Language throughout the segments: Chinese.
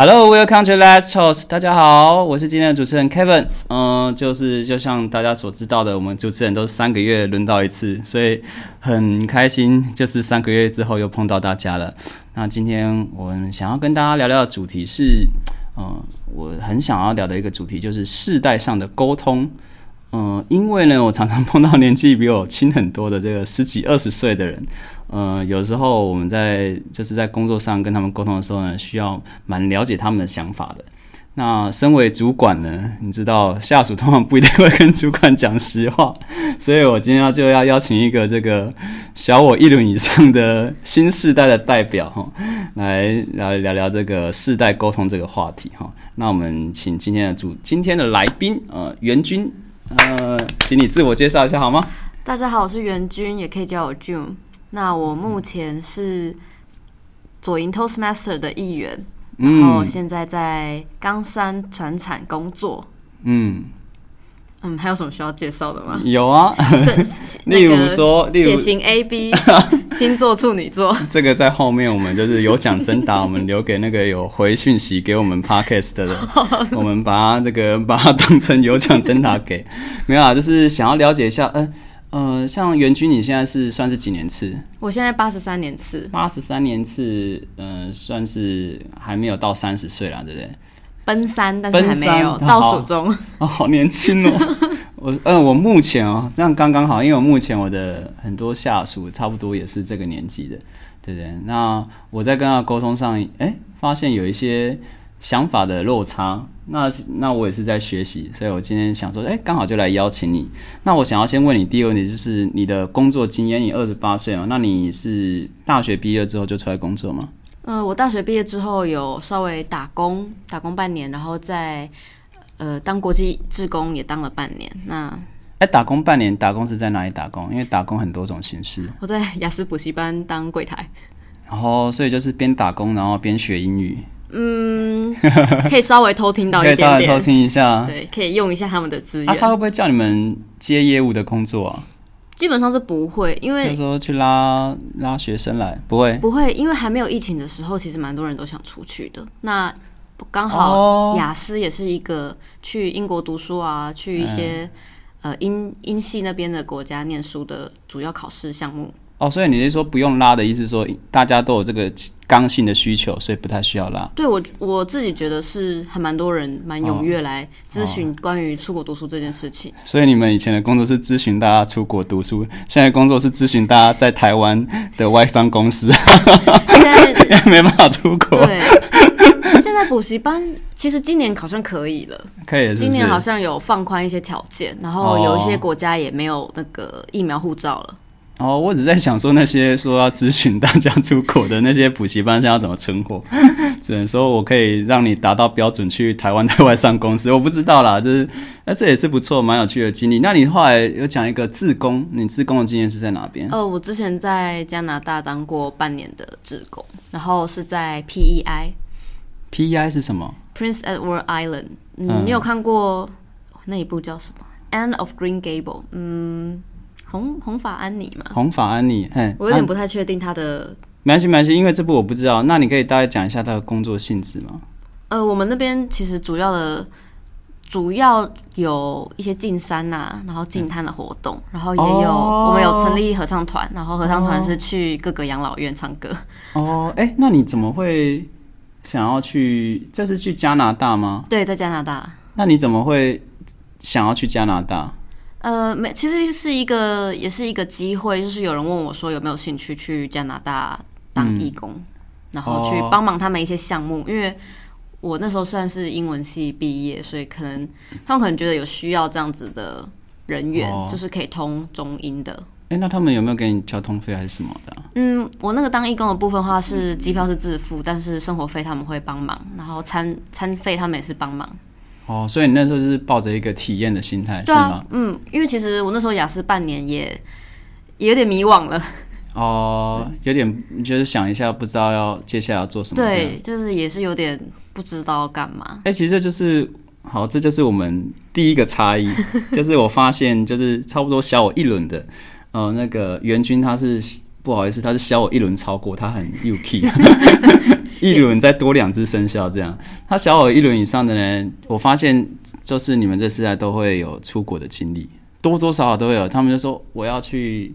Hello, welcome to Last Choice。大家好，我是今天的主持人 Kevin。嗯、就是就像大家所知道的，我们主持人都是三个月轮到一次，所以很开心，就是三个月之后又碰到大家了。那今天我们想要跟大家聊聊的主题是，嗯、我很想要聊的一个主题就是世代上的沟通。嗯、因为呢，我常常碰到年纪比我轻很多的这个十几二十岁的人，呃，有时候我们在就是在工作上跟他们沟通的时候呢，需要蛮了解他们的想法的。那身为主管呢，你知道下属通常不一定会跟主管讲实话，所以我今天就要邀请一个这个小我一轮以上的新世代的代表哈，来来聊聊这个世代沟通这个话题哈。那我们请今天的主今天的来宾呃袁军呃，请你自我介绍一下好吗？大家好，我是袁军，也可以叫我 June。那我目前是左营 Toastmaster 的一员，然后现在在冈山船产工作。嗯，嗯，还有什么需要介绍的吗？有啊，例如说例如血型 A B，星座处女座。这个在后面我们就是有奖征答，我们留给那个有回讯息给我们 podcast 的人，我们把它这个把它当成有奖征答给。没有啊，就是想要了解一下，嗯呃像袁军你现在是算是几年次？我现在八十三年次，八十三年次，嗯、算是还没有到三十岁啦，对不对？奔三，但是还没有奔三倒数中。哦，好年轻哦！我嗯，我目前哦，这样刚刚好，因为我目前我的很多下属差不多也是这个年纪的，对不对？那我在跟他沟通上，哎，发现有一些想法的落差，那那我也是在学习，所以我今天想说，哎，刚好就来邀请你。那我想要先问你第一个问题，就是你的工作经验，你二十八岁嘛，那你是大学毕业之后就出来工作吗？呃，我大学毕业之后有稍微打工，打工半年，然后在呃当国际志工也当了半年。那哎，打工半年，打工是在哪里打工？因为打工很多种形式。我在雅思补习班当柜台，然后所以就是边打工，然后边学英语，嗯，可以稍微偷听到可以一点大家偷，听一下。对，可以用一下他们的资啊，源。他会不会叫你们接业务的工作啊？基本上是不会，因就是为说去拉拉学生来，不会。不会，因为还没有疫情的时候，其实蛮多人都想出去的。那刚哦好雅思也是一个去英国读书啊，去一嗯些、呃英英系那边的国家念书的主要考试项目。哦，所以你是说不用拉的意思是说大家都有这个刚性的需求，所以不太需要拉。对我我自己觉得是还蛮多人蛮踊跃来咨询关于出国读书这件事情。所以你们以前的工作是咨询大家出国读书，现在工作是咨询大家在台湾的外商公司，现在 没办法出国，对，现在补习班其实今年好像可以了，可以是是今年？好像有放宽一些条件，然后有一些国家也没有那个疫苗护照了。哦，我只在想说那些说要咨询大家出口的那些补习班，现在要怎么存活？只能说我可以让你达到标准去台湾的外商公司，我不知道啦，就是那这也是不错，蛮有趣的经历。那你后来有讲一个自工，你自工的经验是在哪边？呃，我之前在加拿大当过半年的自工，然后是在 PEI PEI 是什么？Prince Edward Island。嗯，嗯你有看过那一部叫什么《End of Green Gable》？嗯，红红发安妮嘛。红法安妮，嘿，啊我有点不太确定他的。没关系，没关系，因为这部我不知道。那你可以大概讲一下他的工作性质吗？呃，我们那边其实主要的。主要有一些进山呐、然后进滩的活动，然后也有、哦我们有成立合唱团，然后合唱团是去各个养老院唱歌。哦，哎，那你怎么会想要去？这是去加拿大吗？对，在加拿大。那你怎么会想要去加拿大？呃，没，其实是一个，也是一个机会，就是有人问我说有没有兴趣去加拿大当义工，然后去哦帮忙他们一些项目，因为我那时候算是英文系毕业，所以可能他们可能觉得有需要这样子的人员，哦就是可以通中英的。哎、那他们有没有给你交通费还是什么的啊、嗯，我那个当义工的部分的话是机票是自付，但是生活费他们会帮忙，然后餐餐费他们也是帮忙。哦，所以你那时候是抱着一个体验的心态，是吗？，嗯，因为其实我那时候雅思半年也也有点迷惘了。哦，有点就是想一下，不知道要接下来要做什么。对，就是也是有点不知道干嘛。哎、其实这就是好，这就是我们第一个差异，就是我发现就是差不多小我一轮的，呃，那个袁军他是不好意思，他是小我一轮超过，他很 UK，一轮再多两只生肖这样。他小我一轮以上的人，我发现就是你们这世代都会有出国的经历，多多少少都会有。他们就说我要去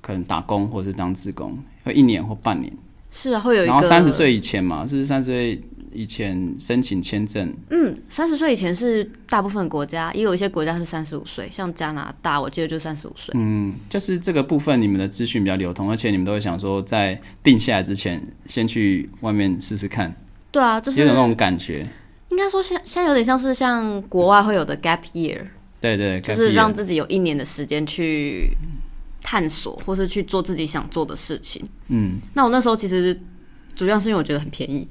可能打工或者是当自工，会一年或半年。是啊，会有。然后三十岁以前嘛，就是三十岁以前申请签证。嗯，三十岁以前是大部分国家，也有一些国家是三十五岁，像加拿大，我记得就三十五岁。嗯，就是这个部分，你们的资讯比较流通，而且你们都会想说，在定下来之前，先去外面试试看。对啊，就是有种那种感觉。应该说，像现在有点像是像国外会有的 gap year。对对，就是让自己有一年的时间去。探索，或是去做自己想做的事情。嗯，那我那时候其实主要是因为我觉得很便宜。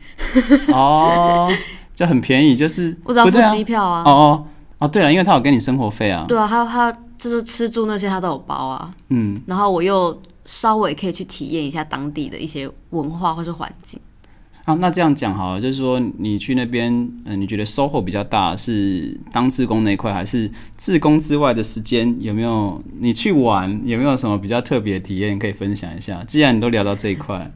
哦，就很便宜，就是我只要付机票啊。哦哦哦，对了，因为他有给你生活费啊。对啊，他他就是吃住那些他都有包啊。嗯，然后我又稍微可以去体验一下当地的一些文化或是环境。啊，那这样讲好了，就是说你去那边，嗯，你觉得收获比较大是当志工那一块，还是志工之外的时间有没有？你去玩有没有什么比较特别的体验可以分享一下？既然你都聊到这一块，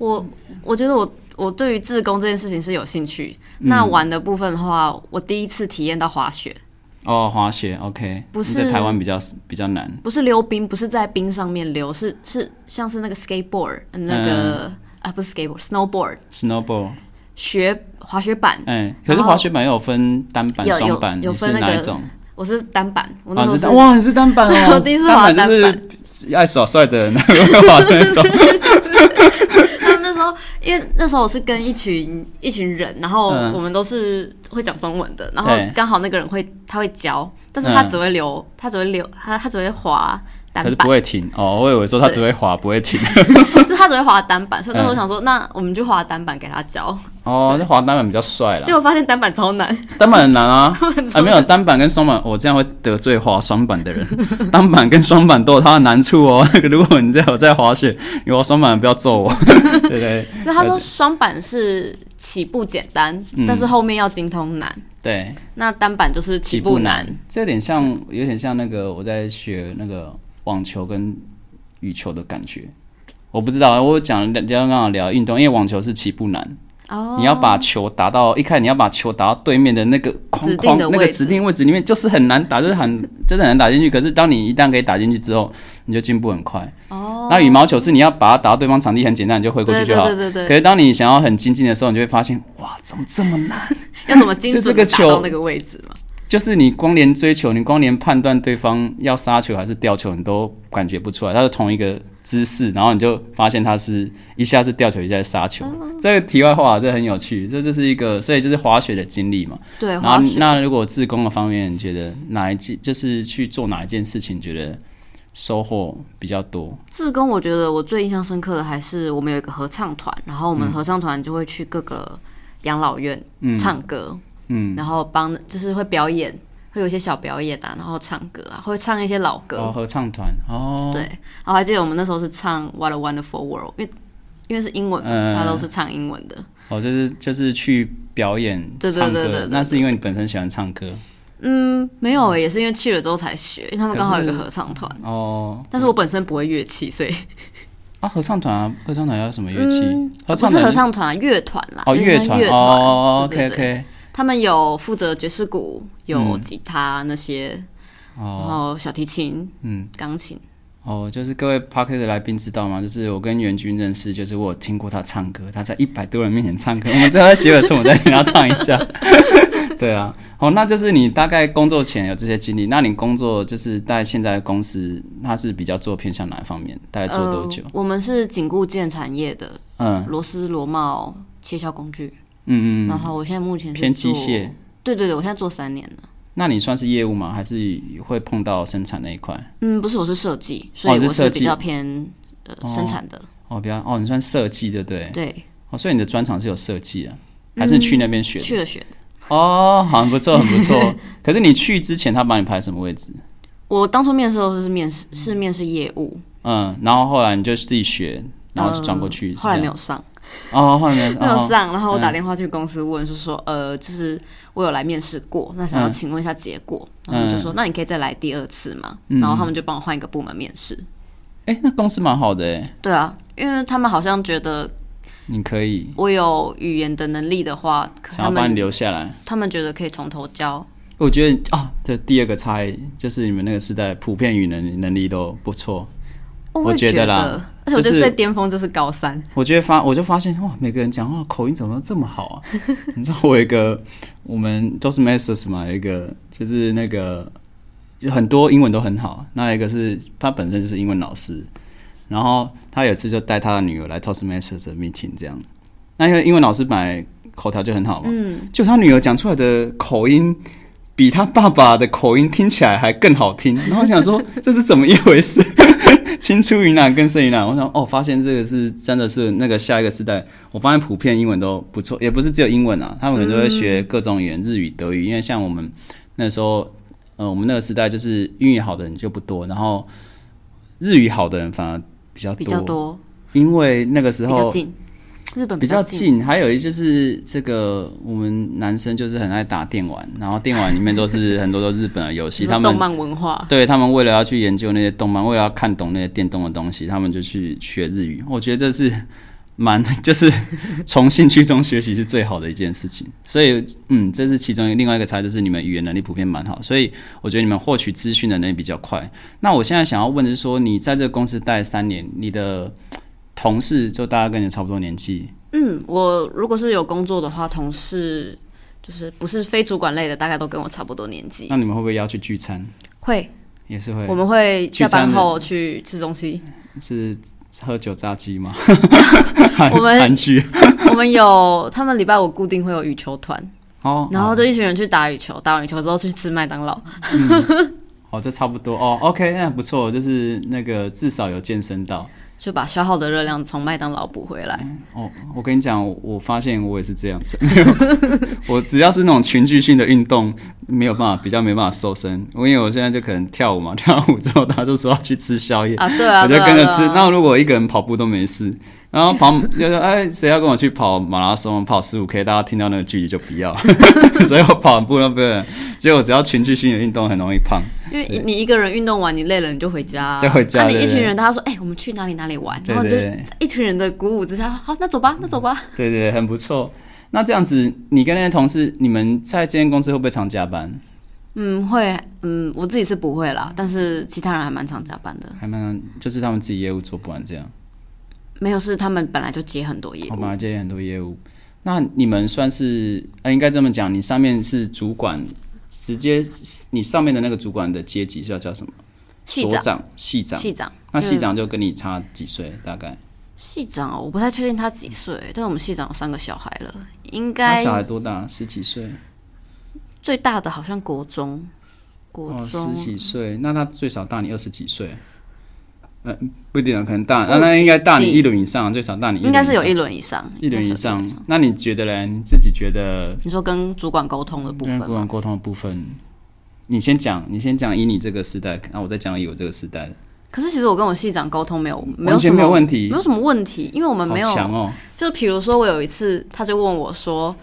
我我觉得我我对于志工这件事情是有兴趣。那玩的部分的话，我第一次体验到滑雪。哦，滑雪，OK，不是在台湾比较比较难，不是溜冰，不是在冰上面溜，是是像是那个 skateboard 那个。啊，不是 skateboard，snowboard，snowboard，学滑雪板。哎，可是滑雪板又有分单板、双板，有分哪一种？我是单板，我那是哇，你是单板哦，我第一次滑单板，爱耍帅的人 会滑那种。因为那时候我是跟一群一群人，然后我们都是会讲中文的，然后刚好那个人会他会教，但是他只会留，他只会留，他他只会滑。可是不会停哦，我以为说他只会滑不会停，就他只会滑单板，所以那时候想说，那我们就滑单板给他教。哦，那滑单板比较帅了。结果发现单板超难，单板很难啊！啊，没有单板跟双板，我这样会得罪滑双板的人。单板跟双板都有它的难处哦。如果你在有在滑雪，你滑双板不要揍我，对不对？因为他说双板是起步简单，但是后面要精通难。对，那单板就是起步难。这有点像，有点像那个我在学那个。网球跟羽球的感觉，我不知道。我讲刚刚刚聊运动，因为网球是起步难，哦，你要把球打到一开始你要把球打到对面的那个框框那个指定位置里面，就是很难打，就是很 就是很难打进去。可是当你一旦可以打进去之后，你就进步很快。哦，那羽毛球是你要把它打到对方场地很简单，你就挥过去就好。对对对。可是当你想要很精进的时候，你就会发现，哇，怎么这么难？要怎么精准 打到那个位置嘛？就是你光连追求，你光连判断对方要杀球还是吊球，你都感觉不出来。它是同一个姿势，然后你就发现它是一下是吊球，一下是杀球。这个题外话，这很有趣。这就是一个，所以就是滑雪的经历嘛。对。然后那如果自宫的方面，你觉得哪一件就是去做哪一件事情，觉得收获比较多？自宫，我觉得我最印象深刻的还是我们有一个合唱团，然后我们合唱团就会去各个养老院唱歌。嗯，然后帮就是会表演，会有一些小表演啊，然后唱歌啊，会唱一些老歌。哦，合唱团哦。对，然后还记得我们那时候是唱《What a Wonderful World》，因为因为是英文，他都是唱英文的。哦，就是就是去表演唱歌，那是因为你本身喜欢唱歌。嗯，没有，也是因为去了之后才学，因为他们刚好有个合唱团。哦。但是我本身不会乐器，所以。啊，合唱团啊，合唱团要什么乐器？不是合唱团，乐团啦。哦，乐团哦，OK OK。他们有负责爵士鼓，有吉他那些，然后小提琴，嗯，钢琴。哦，就是各位 p a r k e r 的来宾知道吗？就是我跟袁军认识，就是我有听过他唱歌，他在一百多人面前唱歌。我们在结尾处，我再给他唱一下。对啊，哦，那就是你大概工作前有这些经历，那你工作就是在现在的公司，它是比较做偏向哪一方面？大概做多久？我们是紧固件产业的，嗯，螺丝螺帽切削工具。嗯嗯，然后我现在目前偏机械，对对对，我现在做三年了。那你算是业务吗？还是会碰到生产那一块？嗯，不是，我是设计，所以我是比较偏呃生产的。哦，比较哦，你算设计对不对？对。哦，所以你的专长是有设计的，还是去那边学？去了学的。哦，很不错，很不错。可是你去之前，他把你排什么位置？我当初面试的时候是面试，是面试业务。嗯，然后后来你就自己学，然后就转过去。后来没有上。哦，后面没有上，然后我打电话去公司问，就说呃，就是我有来面试过，那想要请问一下结果，然后就说那你可以再来第二次嘛，然后他们就帮我换一个部门面试。哎、那公司蛮好的哎，对啊，因为他们好像觉得你可以我有语言的能力的话，他想要把你留下来。他们觉得可以从头教。我觉得啊，这第二个差异就是你们那个时代普遍语能能力都不错。哦我觉得啦而且我觉得最巅峰就是高三，我觉得发我就发现哇，每个人讲话口音怎么这么好啊？你知道我有一个我们都是 Masters 嘛，有一个就是那个就很多英文都很好，那一个是他本身就是英文老师，然后他有一次就带他的女儿来 Toastmasters 的 meeting 这样，那因为英文老师本来口条就很好嘛，嗯，就他女儿讲出来的口音。比他爸爸的口音听起来还更好听，然后我想说 这是怎么一回事？青出于蓝更胜于蓝。我想哦，发现这个是真的是那个下一个时代，我发现普遍英文都不错，也不是只有英文啊，他们可能都会学各种语言，日语、德语。因为像我们那时候，呃，我们那个时代就是英语好的人就不多，然后日语好的人反而比较多，比较多，因为那个时候比较近，日本比较近。还有一就是这个我们男生就是很爱打电玩，然后电玩里面都是很多都日本的游戏，他们动漫文化，对他们为了要去研究那些动漫，为了要看懂那些电动的东西，他们就去学日语。我觉得这是蛮 就是从兴趣中学习是最好的一件事情。所以，嗯，这是其中另外一个差，就是你们语言能力普遍蛮好，所以我觉得你们获取资讯的能力比较快。那我现在想要问的是说，你在这个公司待三年，你的同事就大家跟你差不多年纪，嗯，我如果是有工作的话，同事就是不是非主管类的，大概都跟我差不多年纪。那你们会不会要去聚餐？会，也是会我们会下班后去吃东西。是喝酒炸鸡吗？我们韩剧 我们有他们礼拜五固定会有羽球团，哦，然后就一群人去打羽球，打完羽球之后去吃麦当劳。哦，这差不多哦。OK，那不错，就是那个至少有健身到。就把消耗的热量从麦当劳补回来。哦，我跟你讲，我我发现我也是这样子，我只要是那种群聚性的运动，没有办法，比较没办法瘦身。因为我现在就可能跳舞嘛，跳完舞之后，他就说要去吃宵夜，啊，对啊，我就跟着吃。那如果一个人跑步都没事，然后跑就说哎，谁要跟我去跑马拉松，跑十五 K，大家听到那个距离就不要，所以我跑完步都不能。结果只要群聚性的运动，很容易胖。因为你一个人运动完，你累了你就回家啊，就回家啊你一群人，大家说，哎、我们去哪里哪里玩，然后你就一群人的鼓舞之下，好，那走吧，那走吧。对对对，很不错。那这样子，你跟那些同事，你们在这间公司会不会常加班？嗯，会，嗯，我自己是不会啦，但是其他人还蛮常加班的。还蛮就是他们自己业务做不完这样，没有，是他们本来就接很多业务我本，来接很多业务。那你们算是，呃，应该这么讲，你上面是主管，直接你上面的那个主管的阶级是要叫什么？系长，所长、系长。系长，那系长就跟你差几岁？大概？系长哦，我不太确定他几岁，但是我们系长有三个小孩了，应他该小孩多大？十几岁？最大的好像国中，国哦，中、十几岁。那他最少大你二十几岁？呃，不一定啊，可能大，那那应该大你一轮以上，最少大你应该是有一轮以上，一轮以上。那你觉得嘞？你自己觉得你说跟主管沟通的部分吗？主管沟通的部分，你先讲，你先讲以你这个时代，然后我再讲以我这个时代，可是其实我跟我系长沟通没有没有完全什么没有问题没有什么问题，因为我们没有，强哦。就比如说我有一次，他就问我说，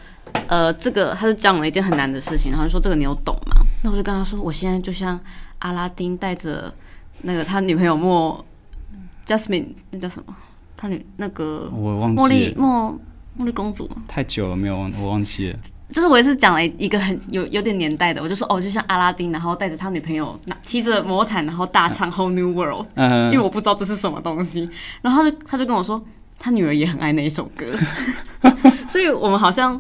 呃，这个他就讲了一件很难的事情，然后就说这个你有懂吗？那我就跟他说，我现在就像阿拉丁带着那个他女朋友莫 Jasmine 那叫什么？他女那个我忘茉莉，茉茉莉公主，太久了没有忘，我忘记了。就是我也是讲了一个很有有点年代的，我就说哦，就像阿拉丁，然后带着他女朋友拿骑着魔毯，然后大唱 Whole New World，嗯、因为我不知道这是什么东西，然后他就他就跟我说，他女儿也很爱那一首歌，所以我们好像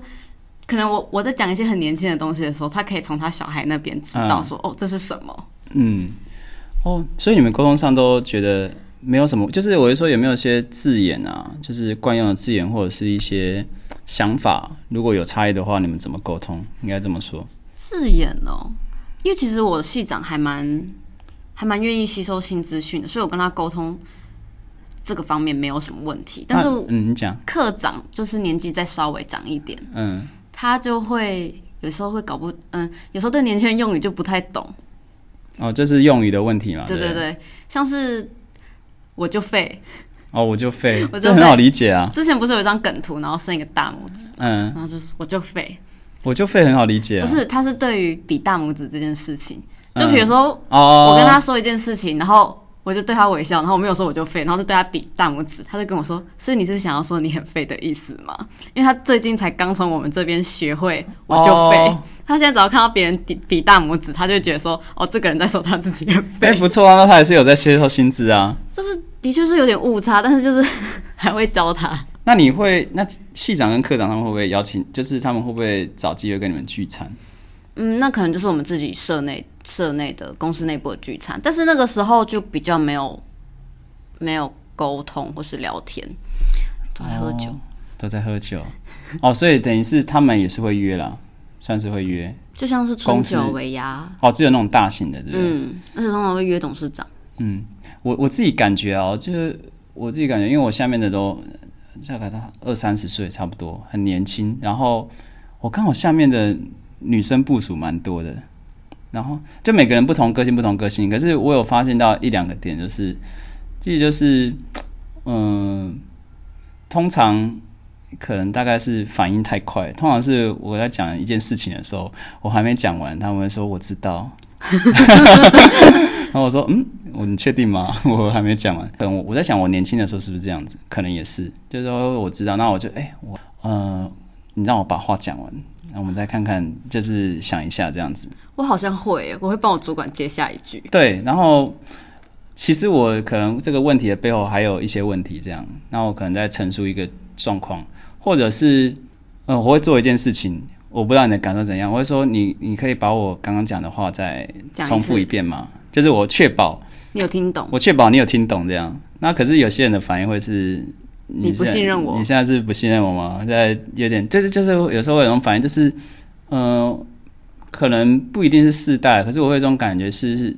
可能我我在讲一些很年轻的东西的时候，他可以从他小孩那边知道说，哦，这是什么？嗯，哦，所以你们沟通上都觉得没有什么，就是我是说有没有一些字眼啊，就是惯用的字眼或者是一些想法，如果有差异的话，你们怎么沟通？应该这么说。字眼哦，因为其实我的系长还蛮还蛮愿意吸收新资讯的，所以我跟他沟通这个方面没有什么问题。但是嗯，你讲，课长就是年纪再稍微长一点，嗯，他就会有时候会搞不嗯，有时候对年轻人用语就不太懂。哦，这是用语的问题嘛？对对对？对，像是我就废，哦，我就废 我，就这很好理解啊。之前不是有一张梗图，然后伸一个大拇指，嗯，然后就是我就废，我就废很好理解啊。不是，他是对于比大拇指这件事情，就嗯比如说哦，我跟他说一件事情，然后我就对他微笑，然后我没有说我就废，然后就对他比大拇指，他就跟我说：“所以你是想要说你很废的意思吗？”因为他最近才刚从我们这边学会我就废，哦他现在只要看到别人比比大拇指，他就会觉得说：“哦，这个人在说他自己很哎、废。不错啊，那他也是有在接受薪资啊。”就是的确是有点误差，但是就是还会教他。那你会，那系长跟科长他们会不会邀请？就是他们会不会找机会跟你们聚餐？嗯，那可能就是我们自己社内社内的公司内部的聚餐，但是那个时候就比较没有没有沟通或是聊天，都在喝酒，哦都在喝酒。哦，所以等于是他们也是会约啦，算是会约。就像是春公司酒尾牙，哦，只有那种大型的，对不对？嗯，而且通常会约董事长。嗯我我自己感觉哦，就是我自己感觉，因为我下面的都大概到二三十岁差不多，很年轻。然后我刚好下面的女生部署蛮多的，然后就每个人不同个性，不同个性。可是我有发现到一两个点，就是，其实就是，嗯、通常可能大概是反应太快，通常是我在讲一件事情的时候，我还没讲完，他们会说我知道。然后我说，嗯，我你确定吗？我还没讲完。可能我我在想，我年轻的时候是不是这样子？可能也是，就是说我知道，那我就哎、我呃，你让我把话讲完，那我们再看看，就是想一下这样子。我好像会耶，我会帮我主管接下一句。对，然后其实我可能这个问题的背后还有一些问题，这样，那我可能在陈述一个状况，或者是，嗯、我会做一件事情，我不知道你的感受怎样，我会说你你可以把我刚刚讲的话再重复一遍吗？就是我确保你有听懂？我确保你有听懂这样。那可是有些人的反应会是，你不信任我你现在是不信任我吗？现在有点，就是就是有时候会有种反应，就是，呃，可能不一定是世代，可是我会有一种感觉是，是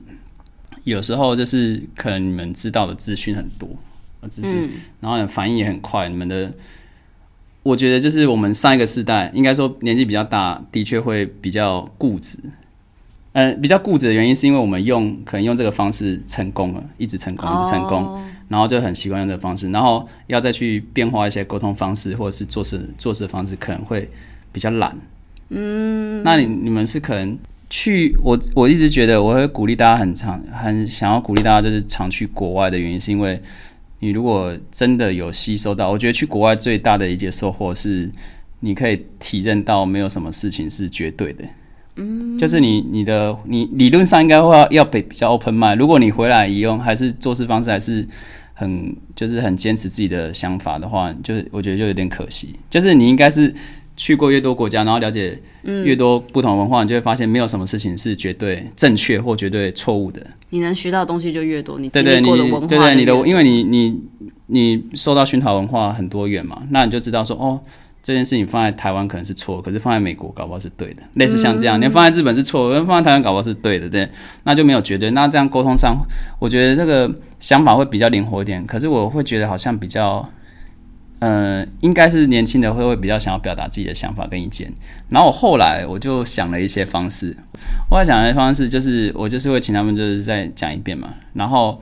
有时候就是可能你们知道的资讯很多，只是、嗯，然后呢反应也很快，你们的。我觉得就是我们上一个世代，应该说年纪比较大，的确会比较固执。呃，比较固执的原因是因为我们用可能用这个方式成功了，一直成功，一直成功，哦然后就很习惯用这个方式，然后要再去变化一些沟通方式或者是做事做事的方式，可能会比较懒。嗯，那你你们是可能去我我一直觉得我会鼓励大家很常很想要鼓励大家就是常去国外的原因，是因为你如果真的有吸收到，我觉得去国外最大的一节收获是你可以体认到没有什么事情是绝对的。嗯就是你你的你理论上应该会要要比比较 open mind，如果你回来以用还是做事方式还是很就是很坚持自己的想法的话，就是我觉得就有点可惜。就是你应该是去过越多国家，然后了解越多不同文化，你就会发现没有什么事情是绝对正确或绝对错误的。你能学到的东西就越多，你对对，你经历过的文化对对你的就，越因为你你你受到熏陶文化很多元嘛，那你就知道说哦。这件事情放在台湾可能是错，可是放在美国搞不好是对的，类似像这样，你放在日本是错，放在台湾搞不好是对的，对，那就没有绝对。那这样沟通上，我觉得这个想法会比较灵活一点。可是我会觉得好像比较，呃，应该是年轻的会会比较想要表达自己的想法跟意见。然后我后来我就想了一些方式，我在想的方式就是我就是会请他们就是再讲一遍嘛，然后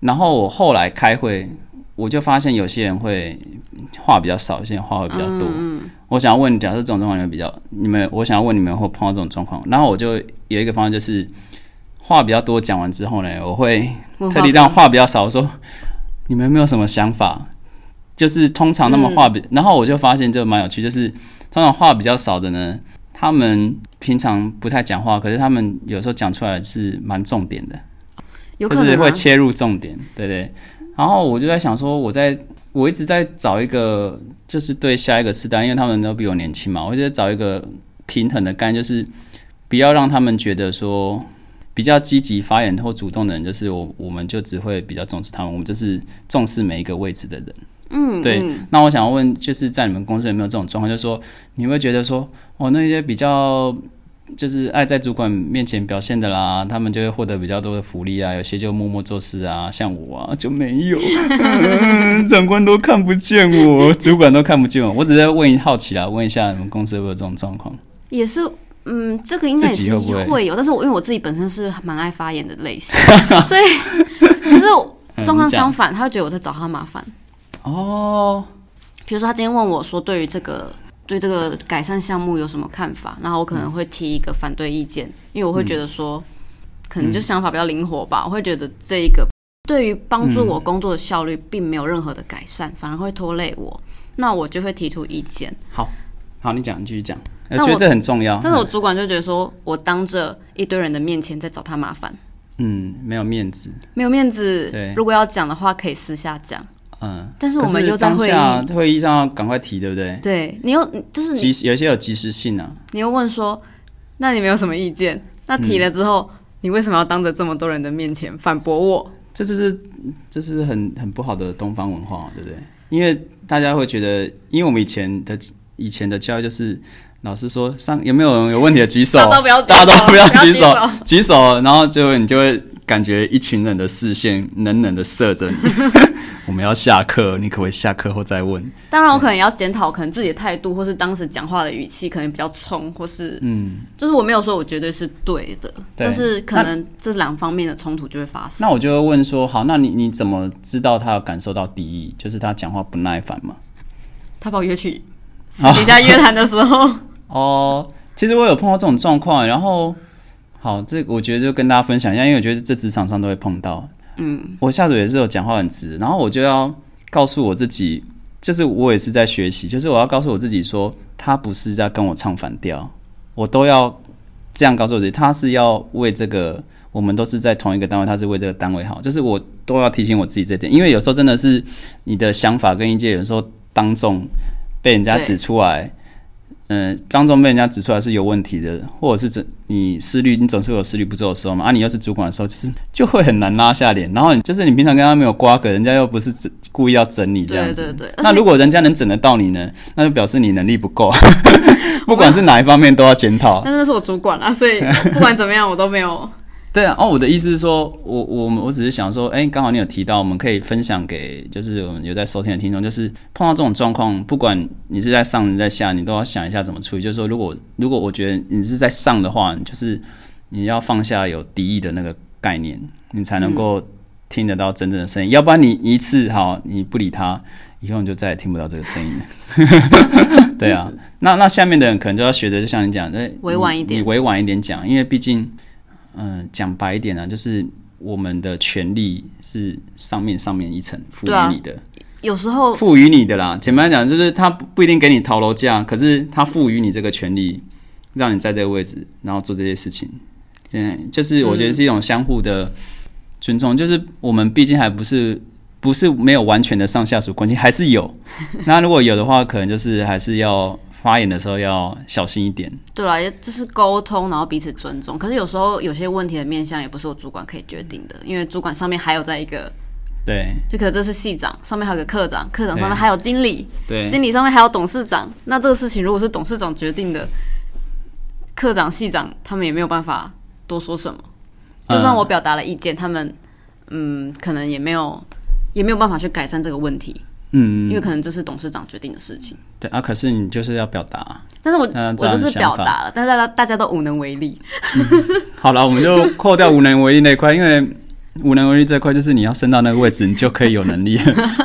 然后我后来开会，我就发现有些人会话比较少，有些人话会比较多。我想要问，假设这种状况你们比较，你们我想要问你们会碰到这种状况，然后我就有一个方案，就是话比较多，讲完之后呢，我会特地让话比较少，我说你们有没有什么想法？就是通常他们话比，然后我就发现这个蛮有趣，就是通常话比较少的呢，他们平常不太讲话，可是他们有时候讲出来是蛮重点的。就是会切入重点，对对。然后我就在想说，我在我一直在找一个，就是对下一个世代，因为他们都比我年轻嘛，我就在找一个平衡的概念，就是不要让他们觉得说比较积极发言或主动的人，就是我我们就只会比较重视他们，我们就是重视每一个位置的人。嗯，对嗯那我想要问，就是在你们公司有没有这种状况？就是说，你会觉得说，哦，那些比较就是爱在主管面前表现的啦，他们就会获得比较多的福利啊，有些就默默做事啊，像我啊就没有，嗯 长官都看不见我，主管都看不见我。我只是问好奇啊，问一下你们公司有没有这种状况？也是，嗯，这个应该也是会有，但是我因为我自己本身是蛮爱发言的类型，所以可是 状况相反，他会觉得我在找他麻烦。哦，比如说他今天问我说，对于这个对这个改善项目有什么看法，然后我可能会提一个反对意见，因为我会觉得说，可能就想法比较灵活吧，我会觉得这一个对于帮助我工作的效率并没有任何的改善，反而会拖累我，那我就会提出意见。好，好，你讲，你继续讲。我觉得这很重要。但是我主管就觉得说我当着一堆人的面前在找他麻烦，嗯，没有面子。没有面子对。如果要讲的话，可以私下讲。嗯，但是我们又在会议，会议上赶快提，对不对？对你又就是你及时有些有及时性啊。你又问说，那你没有什么意见？那提了之后，你为什么要当着这么多人的面前反驳我？这就是这是很很不好的东方文化，对不对？因为大家会觉得，因为我们以前的以前的教育就是老师说上有没有人有问题的举手，大家都不要举手，举手，然后就你就会感觉一群人的视线冷冷的射着你。我们要下课，你可不可以下课后再问？当然，我可能也要检讨，可能自己的态度，或是当时讲话的语气，可能比较冲，或是嗯，就是我没有说我绝对是对的，对但是可能这两方面的冲突就会发生。那我就会问说，好，那你你怎么知道他有感受到敌意？就是他讲话不耐烦嘛？他把我约去私底下约谈的时候，哦，其实我有碰到这种状况，然后好，这个我觉得就跟大家分享一下，因为我觉得这职场上都会碰到。嗯，我下属也是有讲话很直，然后我就要告诉我自己，就是我也是在学习，就是我要告诉我自己说，他不是在跟我唱反调，我都要这样告诉我自己，他是要为这个，我们都是在同一个单位，他是为这个单位好，就是我都要提醒我自己这点，因为有时候真的是你的想法跟意见，有时候当众被人家指出来。嗯，当中被人家指出来是有问题的，或者是这你思虑，你总是有思虑不周的时候嘛。啊，你又是主管的时候，就是就会很难拉下脸。然后你就是你平常跟他没有瓜葛，人家又不是故意要整你这样子。对对对，那如果人家能整得到你呢，那就表示你能力不够，不管是哪一方面都要检讨。但是那是我主管啊，所以不管怎么样，我都没有。对啊，哦，我的意思是说，我我我只是想说，哎、刚好你有提到，我们可以分享给就是我们有在收听的听众，就是碰到这种状况，不管你是在上你在下，你都要想一下怎么处理。就是说，如果如果我觉得你是在上的话，就是你要放下有敌意的那个概念，你才能够听得到真正的声音。要不然你一次好你不理他，以后你就再也听不到这个声音了。对啊，那那下面的人可能就要学着，就像你讲，哎，委婉一点委婉一点讲，因为毕竟。嗯，讲白一点呢、就是我们的权利是上面上面一层赋予你的，有时候赋予你的啦。简单讲，就是他不不一定给你逃楼价，可是他赋予你这个权利，让你在这个位置，然后做这些事情。嗯，就是我觉得是一种相互的尊重，就是我们毕竟还不是不是没有完全的上下属关系，还是有。那如果有的话，可能就是还是要发言的时候要小心一点。对啦，也就是沟通，然后彼此尊重。可是有时候有些问题的面向也不是我主管可以决定的，因为主管上面还有在一个，对就可能这是系长，上面还有个科长，科长上面还有经理，对，经理上面还有董事长。那这个事情如果是董事长决定的，科长、系长他们也没有办法多说什么。就算嗯我表达了意见，他们嗯，可能也没有也没有办法去改善这个问题，嗯，因为可能这是董事长决定的事情。对啊，可是你就是要表达。但是我、就是表达了，但是大家大家都无能为力。好了，我们就扣掉无能为力那一块，因为无能为力这块就是你要升到那个位置，你就可以有能力。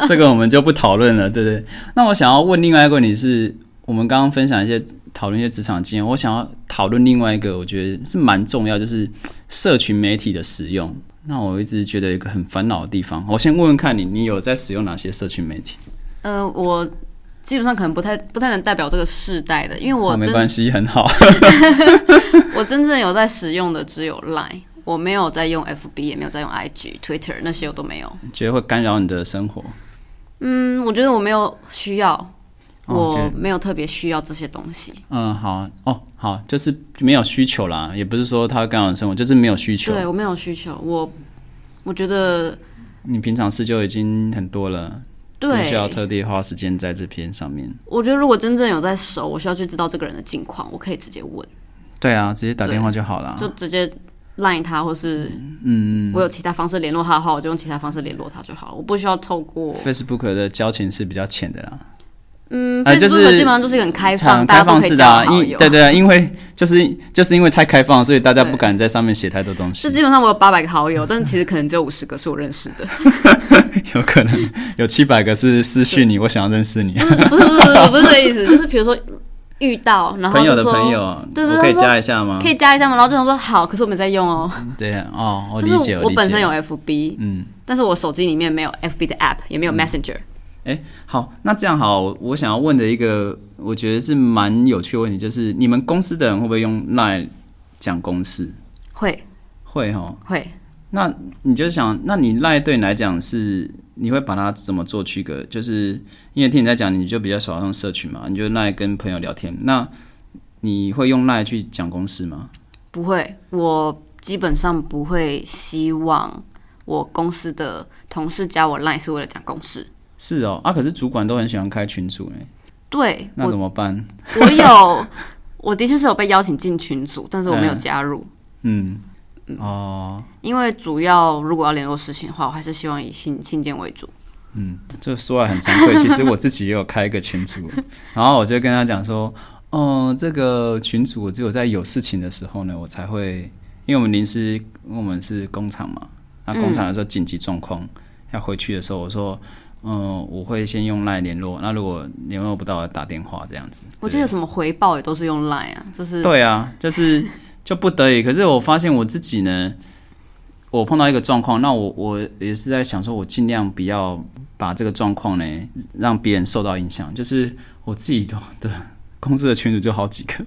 这个我们就不讨论了，对不对？那我想要问另外一个问题是，我们刚刚分享一些讨论一些职场经验，我想要讨论另外一个，我觉得是蛮重要，就是社群媒体的使用。那我一直觉得一个很烦恼的地方，我先问问看你，你有在使用哪些社群媒体？呃，我基本上可能不太不太能代表这个世代的，因为我好，没关系，很好。我真正有在使用的只有 Line，我没有在用 FB，也没有在用 IG、Twitter 那些我都没有。觉得会干扰你的生活？嗯，我觉得我没有需要，哦我没有特别需要这些东西。嗯，好哦，好，就是没有需求啦，也不是说它会干扰你生活，就是没有需求。对我没有需求，我我觉得你平常事就已经很多了，不需要，特地花时间在这篇上面。我觉得如果真正有在熟，我需要去知道这个人的近况，我可以直接问，对啊，直接打电话就好了。就直接 Line 他，或是嗯我有其他方式联络他的话，我就用其他方式联络他就好了，我不需要透过，Facebook 的交情是比较浅的啦，嗯呃就，Facebook 是基本上就是一个很开放，开放式的、啊。因对对啊，因为就是就是因为太开放，所以大家不敢在上面写太多东西就，基本上我有八百个好友，但其实可能只有五十个是我认识的。有可能有七百个是私讯你，我想要认识你。不是不是不是不是这个意思，就是比如说遇到，然后朋友的朋友，对对我可以加一下吗？可以加一下吗？然后就想说好，可是我没在用哦，对啊，哦，我理解我本身有 FB，嗯。但是我手机里面没有 FB 的 app，也没有 Messenger。好，那这样好，我想要问的一个，我觉得是蛮有趣的问题，就是你们公司的人会不会用 Line 讲公事？会会哈。会，那你就想，那你 Line 对你来讲是，你会把它怎么做区隔？就是因为听你在讲，你就比较少用社群嘛，你就 Line 跟朋友聊天，那你会用 Line 去讲公事吗？不会，我基本上不会希望我公司的同事加我 Line 是为了讲公事。是哦，啊，可是主管都很喜欢开群组哎，对那怎么办？我有，我的确是有被邀请进群组，但是我没有加入，嗯，哦，因为主要如果要联络事情的话，我还是希望以信信件为主。嗯这说来很惭愧，其实我自己也有开一个群组，然后我就跟他讲说，哦，这个群组我只有在有事情的时候呢，我才会，因为我们临时，我们是工厂嘛，那工厂的时候紧急状况、要回去的时候，我说，嗯、我会先用 line 联络，那如果联络不到，打电话这样子。我记得什么回报也都是用 Line 啊，就是对啊，就是就不得已。可是我发现我自己呢，我碰到一个状况，那我我也是在想说，我尽量不要把这个状况呢让别人受到影响。就是我自己的的公司的群主就好几个，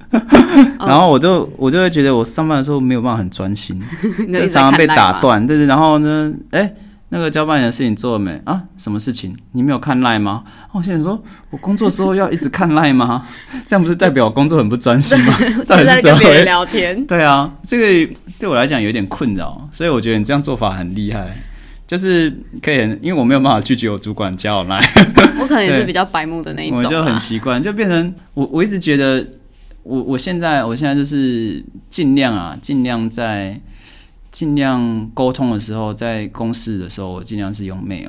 然后我就我就会觉得我上班的时候没有办法很专心，就常常被。打断。对对，然后呢，哎。那个交办人的事情做了没啊？什么事情？你没有看 line 吗？哦我现在说，我工作的时候要一直看 line 吗？这样不是代表我工作很不专心吗？到底现在是怎么回跟别人聊天，对啊，这个对我来讲有点困扰，所以我觉得你这样做法很厉害，就是可以，因为我没有办法拒绝我主管加我赖，我可能也是比较白目的那一种啊我就很啦。习惯，就变成我我一直觉得我我现在我现在就是尽量啊，尽量在尽量沟通的时候，在公事的时候，我尽量是用 mail。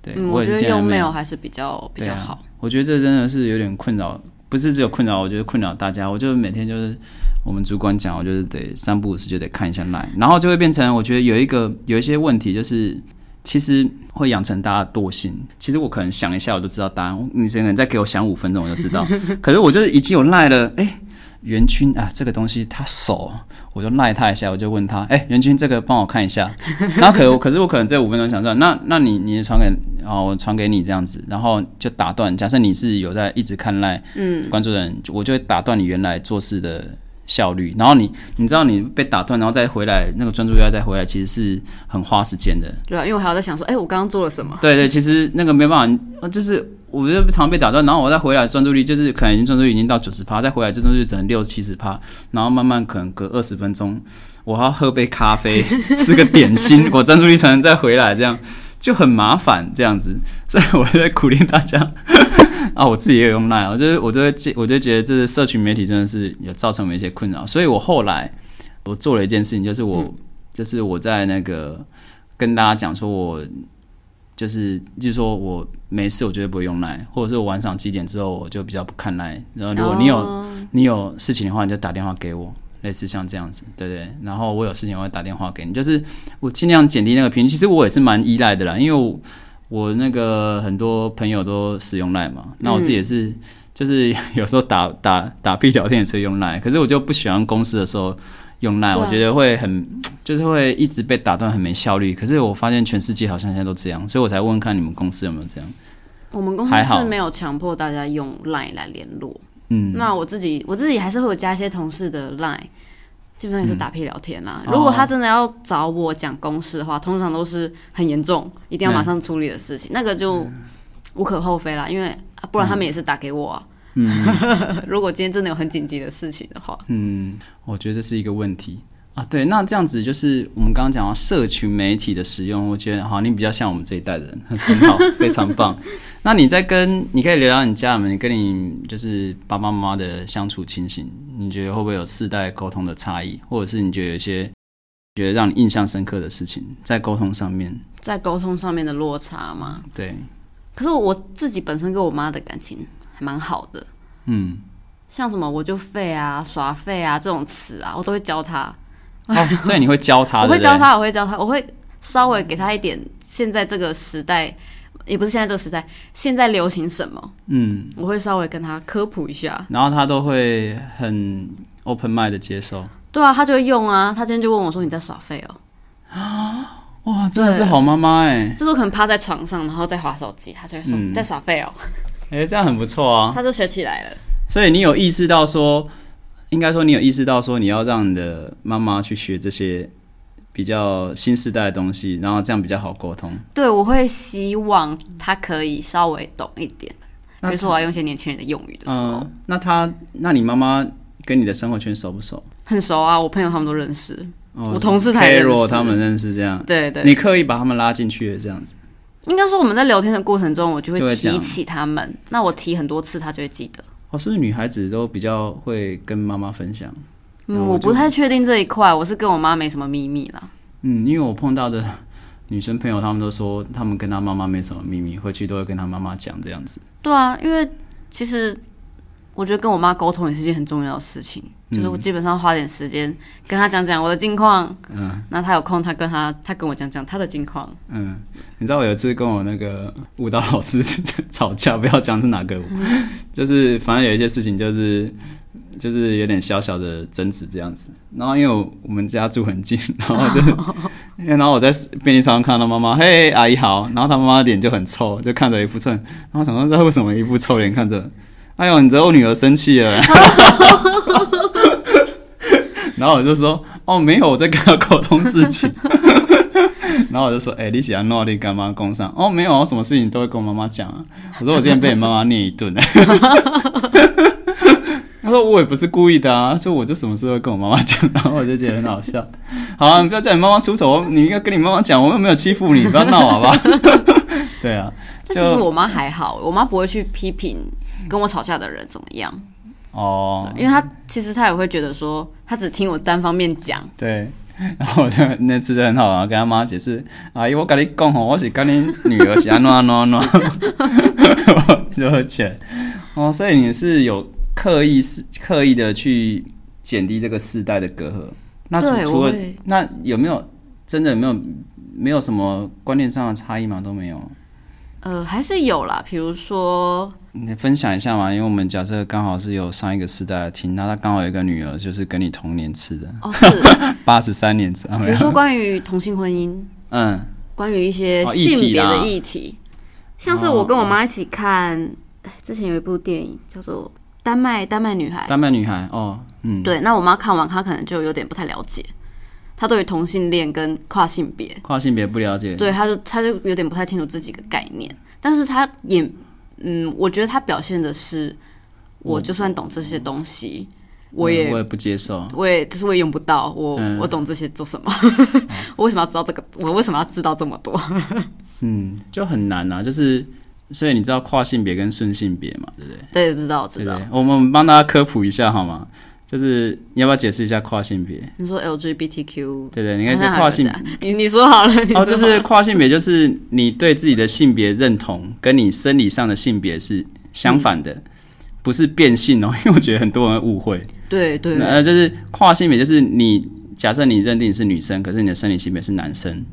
对，嗯，我我觉得用 mail 还是比较比较好。我觉得这真的是有点困扰，不是只有困扰，我觉得困扰大家。我就每天就是我们主管讲，我就是得三不五时就得看一下 line，然后就会变成我觉得有一个有一些问题，就是其实会养成大家惰性。其实我可能想一下我就知道答案，你可能再给我想五分钟我就知道。可是我就是已经有 line 了，哎、袁君啊，这个东西他手，我就赖他一下，我就问他，哎、袁君这个帮我看一下。然后可可是我可能这五分钟想说，那那你你传给哦，我传给你这样子，然后就打断。假设你是有在一直看赖，嗯，关注的人，我就会打断你原来做事的效率。然后你你知道你被打断，然后再回来，那个专注力要再回来，其实是很花时间的。对啊，因为我还要在想说，哎、我刚刚做了什么？对对，其实那个没办法，呃就是我觉得常被打断，然后我再回来专注力就是可能已经专注力已经到九十趴，再回来就专注力只能六七十趴，然后慢慢可能隔二十分钟，我还要喝杯咖啡，吃个点心，我专注力才能再回来，这样就很麻烦这样子，所以我就在苦练大家。啊，我自己也有用 Line，我就是我就会记，我就觉得这社群媒体真的是有造成我一些困扰，所以我后来我做了一件事情，就是我、就是我在那个跟大家讲说我就是就是说我没事，我绝对不会用 Line，或者是我晚上几点之后我就比较不看 Line。然后如果你有、哦你有事情的话，你就打电话给我，类似像这样子，对不对？然后我有事情我会打电话给你，就是我尽量减低那个频率。其实我也是蛮依赖的啦，因为我我那个很多朋友都使用 Line 嘛，那我自己也是。就是 有时候打打打屁聊天也是用 Line，可是我就不喜欢公司的时候用 Line，、我觉得会很就是会一直被打断，很没效率。可是我发现全世界好像现在都这样，所以我才问问看你们公司有没有这样。我们公司是没有强迫大家用 Line 来联络。嗯，那我自己我自己还是会有加一些同事的 Line，基本上也是打屁聊天啦。哦如果他真的要找我讲公事的话，通常都是很严重，一定要马上处理的事情，那个就无可厚非啦。因为、啊、不然他们也是打给我啊。如果今天真的有很紧急的事情的话，嗯，我觉得这是一个问题啊。对，那这样子就是我们刚刚讲到社群媒体的使用，我觉得好，你比较像我们这一代的人，很 很好，非常棒。那你在跟你可以聊聊你家人们，你跟你就是爸爸妈妈的相处情形，你觉得会不会有世代沟通的差异，或者是你觉得有一些觉得让你印象深刻的事情在沟通上面？在沟通上面的落差吗。对，可是我自己本身跟我妈的感情还蛮好的，嗯，像什么我就废啊、耍废啊这种词啊，我都会教她。哦，所以你会教他，我会教他，我会教他，我会稍微给他一点现在这个时代也不是现在这个时代，现在流行什么，嗯，我会稍微跟他科普一下。然后他都会很 open mind 的接受。对啊，他就会用啊。他今天就问我说：“你在耍废哦啊 哇，真的是好妈妈哎、？”这时候可能趴在床上，然后在划手机，他就会说：“嗯你在耍废哦。哎、这样很不错啊。他就学起来了。所以你有意识到说，应该说你有意识到说，你要让你的妈妈去学这些比较新时代的东西，然后这样比较好沟通。对，我会希望她可以稍微懂一点，比如说我要用一些年轻人的用语的时候，嗯，那他，那你妈妈跟你的生活圈熟不熟？很熟啊，我朋友他们都认识。哦我同事他也认识他们认识这样，对对，你刻意把他们拉进去的这样子。应该说我们在聊天的过程中，我就会提起他们。那我提很多次，他就会记得。哦，是不是女孩子都比较会跟妈妈分享？嗯，我不太确定这一块，我是跟我妈没什么秘密啦。嗯，因为我碰到的女生朋友，她们都说她们跟她妈妈没什么秘密，回去都会跟她妈妈讲这样子。对啊，因为其实我觉得跟我妈沟通也是一件很重要的事情，就是我基本上花点时间跟她讲讲我的近况，嗯那她有空，她跟她她跟我讲讲她的近况。嗯，你知道我有一次跟我那个舞蹈老师 吵架，不要讲是哪个舞，就是反正有一些事情就是。就是有点小小的争执这样子，然后因为我我们家住很近，然后就，然后我在便利商店看到妈妈，嘿阿姨好，然后她妈妈脸就很臭，就看着一副臭脸，然后想说这为什么一副臭脸看着，哎呦，你知道我女儿生气了，然后我就说哦没有，我在跟她沟通事情，然后我就说哎、你喜欢诺丽干妈工上？哦没有，我什么事情都会跟我妈妈讲啊，我说我今天被你妈妈念一顿。他说我也不是故意的啊，他说我就什么事都会跟我妈妈讲，然后我就觉得很好笑。好啊，你不要叫你妈妈出丑，你应该跟你妈妈讲，我又没有欺负你，不要闹好吧？对啊，但其实我妈还好，我妈不会去批评跟我吵架的人怎么样，哦，因为他其实他也会觉得说，他只听我单方面讲。对。然后我就那次就很好玩，跟他妈解释，阿姨，我跟你讲吼，我是跟你女儿是安怎安怎安怎，就会钱哦，所以你是有刻意是刻意的去减低这个世代的隔阂。那除除了那有没有真的有没有没有什么观念上的差异吗？都没有。呃，还是有啦，比如说，你分享一下嘛，因为我们假设刚好是有上一个世代的听，那他刚好有一个女儿，就是跟你同年次的，哦，是，八十三年比如说关于同性婚姻，嗯，关于一些性别的议题，像是我跟我妈一起看，哎之前有一部电影叫做《丹麦丹麦女孩》，丹麦女孩哦，嗯，对，那我妈看完，她可能就有点不太了解，她对于同性恋跟跨性别，跨性别不了解，对，他就他就有点不太清楚这几个概念，但是他也，嗯，我觉得他表现的是，我就算懂这些东西，我也我也不接受，我也就是我也用不到，我、嗯我懂这些做什么？我为什么要知道这个？我为什么要知道这么多？嗯，就很难啊，就是所以你知道跨性别跟顺性别嘛，对不对？对，知道知道？我们帮大家科普一下好吗？就是你要不要解释一下跨性别？你说 LGBTQ，对对，你可以好讲跨性像还有这样你你说好了，哦，就是跨性别，就是你对自己的性别认同跟你生理上的性别是相反的，不是变性哦，因为我觉得很多人误会。对对呃，就是跨性别，就是你假设你认定你是女生，可是你的生理性别是男生，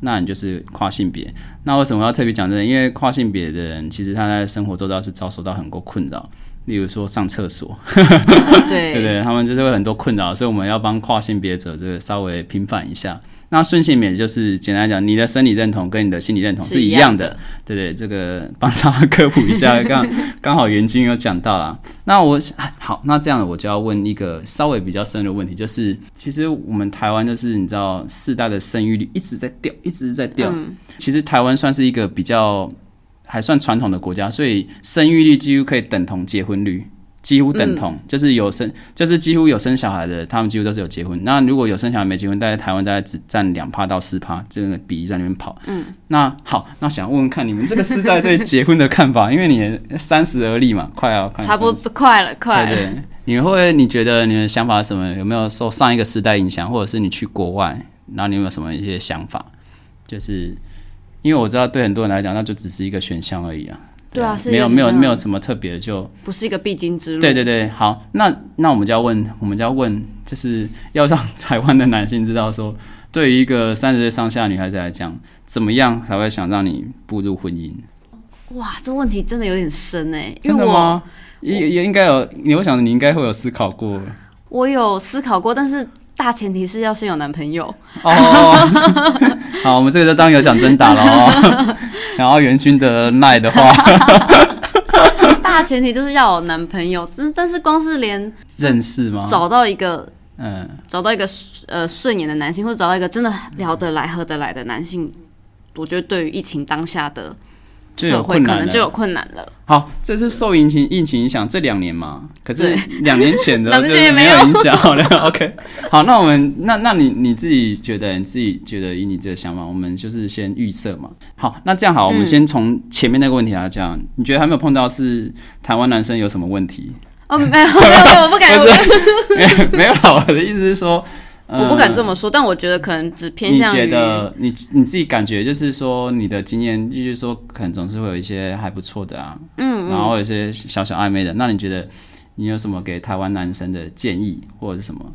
那你就是跨性别。那为什么要特别讲这个？因为跨性别的人，其实他在生活周遭是遭受到很多困扰，例如说上厕所，对对不对？他们就是会很多困扰，所以我们要帮跨性别者这个稍微平反一下。那顺性别就是简单讲，你的生理认同跟你的心理认同是一样的，对对，这个帮大家科普一下，刚刚好袁军有讲到啦。那我哎好，那这样我就要问一个稍微比较深的问题，就是其实我们台湾就是你知道世代的生育率一直在掉，一直在掉。其实台湾算是一个比较还算传统的国家，所以生育率几乎可以等同结婚率。几乎等同，就是有生，就是几乎有生小孩的，他们几乎都是有结婚。那如果有生小孩没结婚，大概台湾大概只占两趴到四趴，这个比例在那边跑。嗯，那好，那想问问看你们这个时代对结婚的看法，因为你三十而立嘛，快要快差不多快了，快了。对对，你会你觉得你的想法是什么？有没有受上一个时代影响，或者是你去国外，然后你有没有什么一些想法？就是因为我知道对很多人来讲，那就只是一个选项而已啊。对啊是没有没有没有什么特别的就。不是一个必经之路。对对对，好，那那我们就要问，我们就要问，就是要让台湾的男性知道说，对于一个三十岁上下的女孩子来讲，怎么样才会想让你步入婚姻？哇，这问题真的有点深哎，真的吗？也也应该有，你我想你应该会有思考过。我有思考过，但是大前提是要先有男朋友。哦，好，我们这个就当有奖征答了哦。想要元君的耐的话，大前提就是要有男朋友。但但是光是连认识吗？找到一个，嗯，找到一个呃顺眼的男性，或者找到一个真的聊得来、合得来的男性，我觉得对于疫情当下的。社会可能就有困难了。好，这是受疫情疫情影响这两年嘛？可是两年前的 就没有影响。好 了，OK。好，那我们那那你你自己觉得，你自己觉得以你这个想法，我们就是先预设嘛。好，那这样好，我们先从前面那个问题来讲。你觉得还没有碰到是台湾男生有什么问题？哦，没有没有没有，我不敢。没有没有，我的意思是说。我不敢这么说，但我觉得可能只偏向于。你觉得你你自己感觉就是说你的经验，就是说可能总是会有一些还不错的啊，嗯，然后有些小小暧昧的。那你觉得你有什么给台湾男生的建议或者是什么？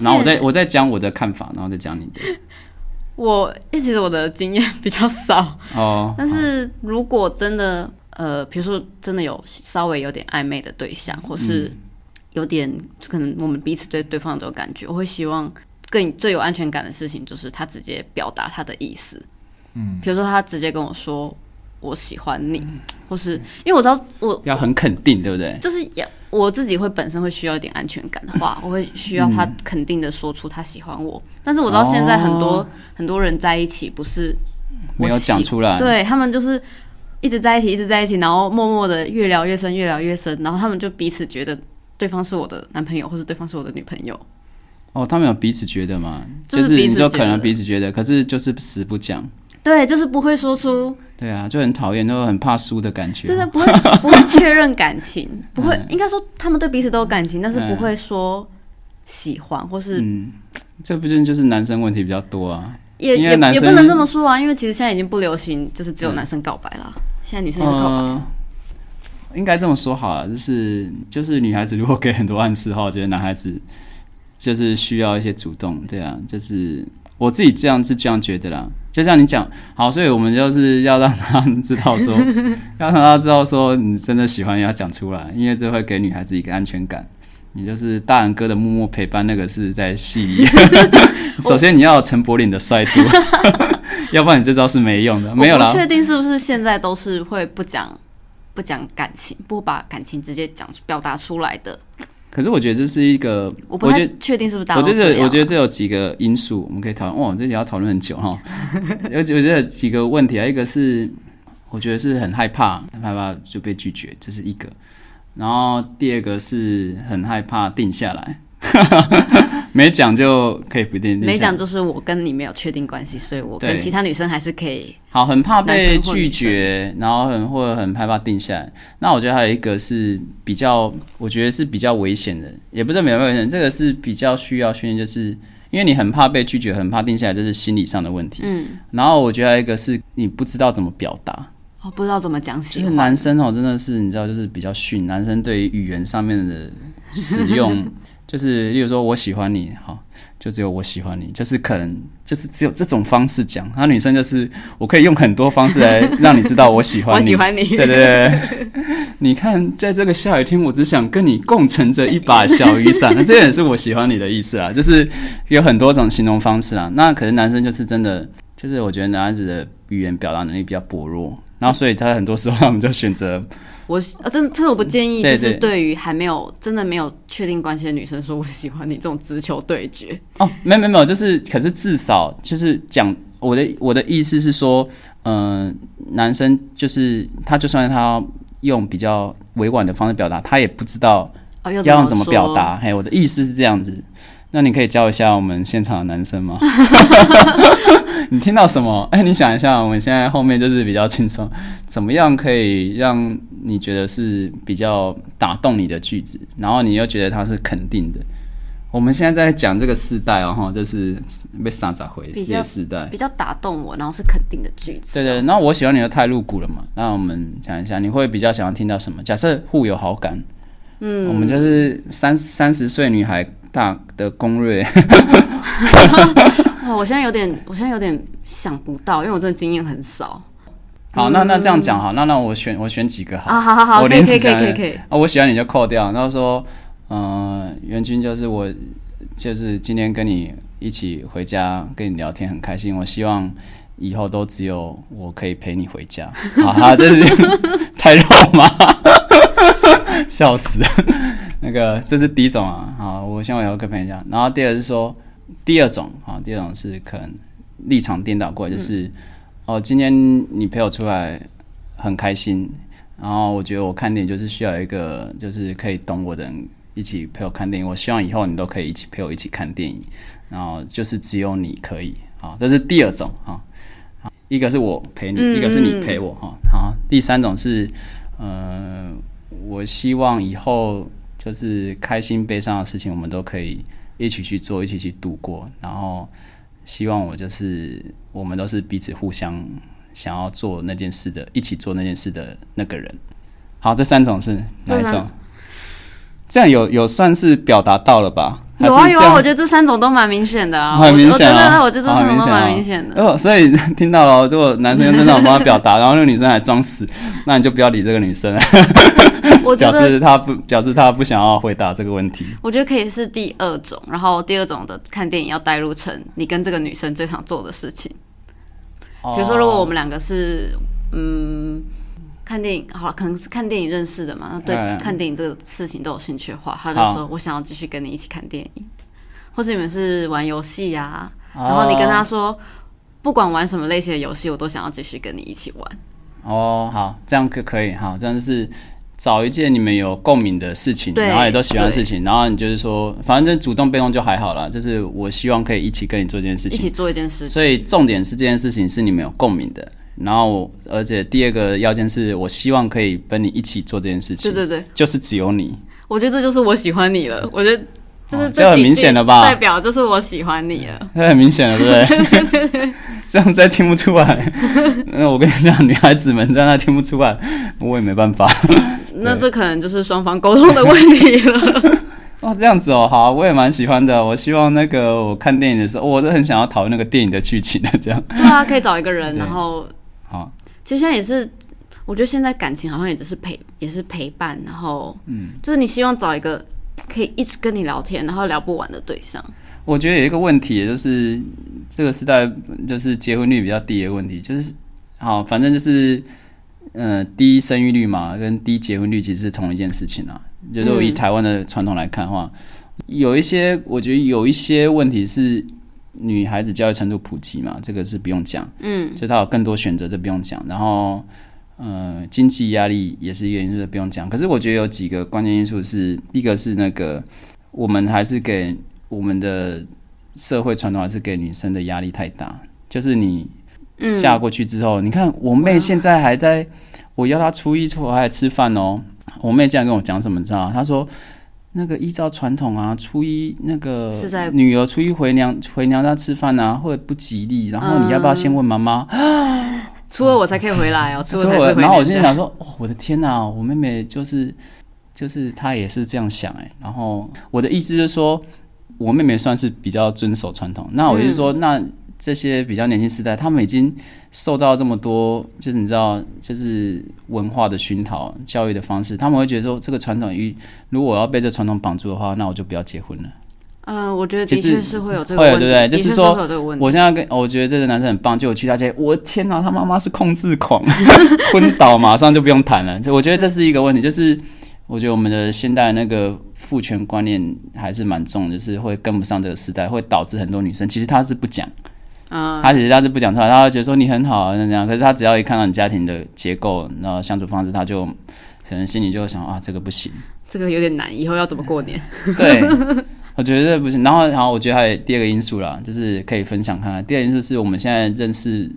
然后我再我再讲我的看法，然后再讲你的。我其实我的经验比较少哦，但是如果真的呃，比如说真的有稍微有点暧昧的对象，或是。有点可能我们彼此对对方都有感觉，我会希望更最有安全感的事情就是他直接表达他的意思，嗯，比如说他直接跟我说我喜欢你，或是因为我知道我要很肯定，对不对？就是要我自己会本身会需要一点安全感的话，我会需要他肯定的说出他喜欢我。但是我到现在很多很多人在一起不是没有讲出来，对他们就是一直在一起，一直在一起，然后默默的越聊越深，越聊越深，然后他们就彼此觉得。对方是我的男朋友，或者对方是我的女朋友。哦，他们有彼此觉得吗？就是你就可能彼此觉得，可是就是死不讲。对，就是不会说出。对啊，就很讨厌，就很怕输的感觉。真的不会不会确认感情，不会应该说他们对彼此都有感情，但是不会说喜欢或是。嗯，这不就就是男生问题比较多啊？也也也不能这么说啊，因为其实现在已经不流行，就是只有男生告白了，现在女生也告白。应该这么说好了，就是就是女孩子如果给很多暗示的话，我觉得男孩子就是需要一些主动，对啊，就是我自己这样是这样觉得啦。就像你讲好，所以我们就是要让他知道说，要 让他知道说你真的喜欢要讲出来，因为这会给女孩子一个安全感。你就是大人哥的默默陪伴，那个是在戏里。首先你要陈柏霖的帅度，要不然你这招是没用的。没有啦，确定是不是现在都是会不讲？不讲感情，不把感情直接讲表达出来的。可是我觉得这是一个，我不太确定是不是大。我觉得，我觉得这有几个因素，我们可以讨论。哇，这要讨论很久 哈。有我觉得几个问题啊，一个是我觉得是很害怕，很害怕就被拒绝，这是一个。然后第二个是很害怕定下来。没讲就可以不定，没讲就是我跟你没有确定关系，所以我跟其他女生还是可以。好，很怕被拒绝，然后很或者很害怕定下来。那我觉得还有一个是比较，我觉得是比较危险的，也不是没有危险，这个是比较需要训练，就是因为你很怕被拒绝，很怕定下来，这是心理上的问题。嗯。然后我觉得还有一个是你不知道怎么表达，哦，不知道怎么讲。男生哦，真的是你知道，就是比较逊，男生对于语言上面的使用。就是，例如说我喜欢你，好，就只有我喜欢你，就是可能就是只有这种方式讲。然后女生就是我可以用很多方式来让你知道我喜欢你，我喜欢你，对对对。你看，在这个下雨天，我只想跟你共乘着一把小雨伞，那这也是我喜欢你的意思啊。就是有很多种形容方式啊。那可能男生就是真的，就是我觉得男孩子的语言表达能力比较薄弱，然后所以他很多时候他们就选择。我啊，这这我不建议，就是对于还没有真的没有确定关系的女生说“我喜欢你”这种直球对决哦，没有没有没有，就是可是至少就是讲我的我的意思是说，嗯，男生就是他就算他用比较委婉的方式表达，他也不知道要要怎么表达。嘿，我的意思是这样子。那你可以教一下我们现场的男生吗？你听到什么？哎，你想一下，我们现在后面就是比较轻松，怎么样可以让你觉得是比较打动你的句子，然后你又觉得它是肯定的？我们现在在讲这个世代哦，哈，就是被撒咋回这些世代，比较打动我，然后是肯定的句子。对对，那我喜欢你的太露骨了嘛？那我们讲一下，你会比较想要听到什么？假设互有好感，嗯，我们就是三三十岁女孩。大的攻略，哇！我现在有点，我现在有点想不到，因为我真的经验很少。好，那那这样讲好，那那我选我选几个好。啊，好好好，我可以可以临时讲的可以可以可以。啊，我喜欢你就扣掉。然后说，嗯、袁军就是我，就是今天跟你一起回家跟你聊天很开心。我希望以后都只有我可以陪你回家。好，好，这是太肉麻，笑死。那个这是第一种啊，好，我希望以后可以陪你家。然后第二是说，第二种啊，第二种是可能立场颠倒过来，就是、哦，今天你陪我出来很开心，然后我觉得我看电影就是需要一个就是可以懂我的人一起陪我看电影。我希望以后你都可以一起陪我一起看电影，然后就是只有你可以。好，这是第二种哈。好一个是我陪你，嗯一个是你陪我哈。好，第三种是呃，我希望以后就是开心悲伤的事情，我们都可以一起去做，一起去度过。然后希望我就是我们都是彼此互相想要做那件事的，一起做那件事的那个人。好，这三种是哪一种？这样有有算是表达到了吧？还有啊有啊，我觉得这三种都蛮明显的啊，很明显我啊，我觉得这三种都蛮明显的。哦，所以听到了，如果男生用这种方法表达，然后那个女生还装死，那你就不要理这个女生我觉得示他不表示他不想要回答这个问题。我觉得可以是第二种，然后第二种的看电影要带入成你跟这个女生最常做的事情。比如说，如果我们两个是嗯看电影，好了，可能是看电影认识的嘛，那对嗯看电影这个事情都有兴趣的话，他就说我想要继续跟你一起看电影，或者你们是玩游戏呀，哦然后你跟他说。不管玩什么类型的游戏，我都想要继续跟你一起玩。哦，好，这样可可以，好，这样就是找一件你们有共鸣的事情，然后也都喜欢的事情，然后你就是说，反正主动被动就还好啦，就是我希望可以一起跟你做这件事情，一起做一件事情。所以重点是这件事情是你们有共鸣的，然后而且第二个要件是我希望可以跟你一起做这件事情，对对对，就是只有你，我觉得这就是我喜欢你了。我觉得这是哦这很明显了吧代表就是我喜欢你了。那很明显了，对不对？这样再听不出来，那我跟你讲，女孩子们这样再听不出来，我也没办法。那这可能就是双方沟通的问题了。哦，这样子哦，好，我也蛮喜欢的。我希望那个我看电影的时候，我都很想要讨论那个电影的剧情的，这样。对啊，可以找一个人，然后好，其实现在也是，我觉得现在感情好像也只是陪，也是陪伴，然后嗯，就是你希望找一个可以一直跟你聊天，然后聊不完的对象。我觉得有一个问题，也就是这个时代就是结婚率比较低的问题，就是好，反正就是呃低生育率嘛，跟低结婚率其实是同一件事情啊。就是我以嗯台湾的传统来看的话，有一些我觉得有一些问题是女孩子教育程度普及嘛，这个是不用讲，嗯，就她有更多选择，这不用讲。然后呃，经济压力也是一个因素，这不用讲。可是我觉得有几个关键因素是，第一个是那个我们还是给我们的社会传统还是给女生的压力太大，就是你嗯嫁过去之后，你看我妹现在还在，我要她初一初二还吃饭哦。我妹这样跟我讲什么，你知道？她说那个依照传统啊，初一那个是在女儿初一回娘回娘家吃饭啊，会不吉利。然后你要不要先问妈妈？初二我才可以回来哦，初二我然后我娘家。心里想说，哦，我的天哪，我妹妹就是就是她也是这样想哎。然后我的意思就是说，我妹妹算是比较遵守传统。那我就说，那这些比较年轻时代，他们已经受到这么多，就是你知道，就是文化的熏陶、教育的方式，他们会觉得说，这个传统与如果我要被这传统绑住的话，那我就不要结婚了。嗯，我觉得的确是会有这个会问题，对不对就是说。我现在跟我觉得这个男生很棒，就我去他家，我天哪，他妈妈是控制狂，昏倒马上就不用谈了。就我觉得这是一个问题，就是我觉得我们的现代那个父权观念还是蛮重，就是会跟不上这个时代，会导致很多女生其实她是不讲，嗯，他其实他是不讲出来，他会觉得说你很好啊，那这样，可是他只要一看到你家庭的结构，然后相处方式，他就可能心里就会想啊，这个不行。这个有点难，以后要怎么过年？对，我觉得这不行。然后，然后我觉得还有第二个因素啦，就是可以分享看看。第二个因素是我们现在认识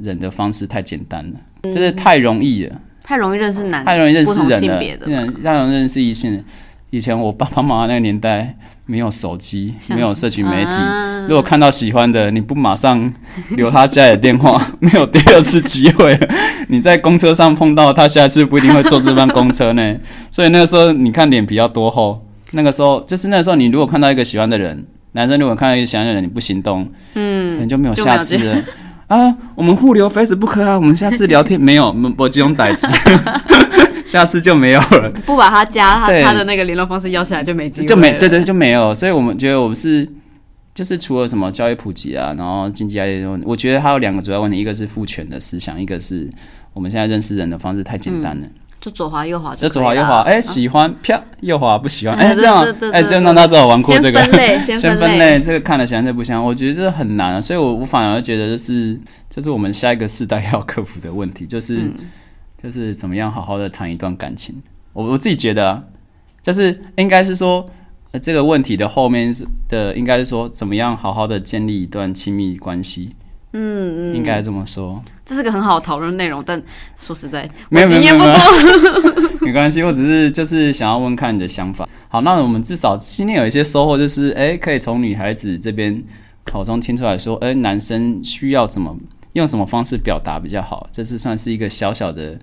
人的方式太简单了，就是太容易了，太容易认识男，太容易认识人了性别的，嗯，太容易认识异性。以前我爸爸妈妈那个年代没有手机，没有社群媒体，啊如果看到喜欢的，你不马上留他家里的电话，没有第二次机会了。你在公车上碰到他，下一次不一定会坐这班公车呢。所以那个时候，你看脸皮要多厚。那个时候，就是那个时候，你如果看到一个喜欢的人，男生如果看到一个喜欢的人，你不行动，嗯，可能就没有下次了。啊，我们互留 Facebook 啊，我们下次聊天没有，我们不用代志，下次就没有了，不把他加他对。他的那个联络方式要下来就没机会就没了对对就没有，所以我们觉得我们是。就是除了什么教育普及啊，然后经济压力的问题，我觉得还有两个主要问题，一个是父权的思想，一个是我们现在认识人的方式太简单了。就左滑右滑就左滑右滑，哎、啊喜欢啪，右滑不喜欢，哎、哎这样哎、对这样让他知道我玩过这个，先分类，先先分类。类，这个看得香，这不香，我觉得这很难啊，所以我我反而觉得就是这是我们下一个世代要克服的问题，就是、嗯就是怎么样好好的谈一段感情。我我自己觉得、啊，就是应该是说、呃、这个问题的后面是的，应该是说怎么样好好的建立一段亲密关系，嗯嗯，应该这么说。这是个很好的讨论内容，但说实在，没有我经验不多。没关系，我只是就是想要问看你的想法。好，那我们至少今天有一些收获，就是哎、可以从女孩子这边口中听出来说，哎、男生需要怎么用什么方式表达比较好，这是算是一个小小的，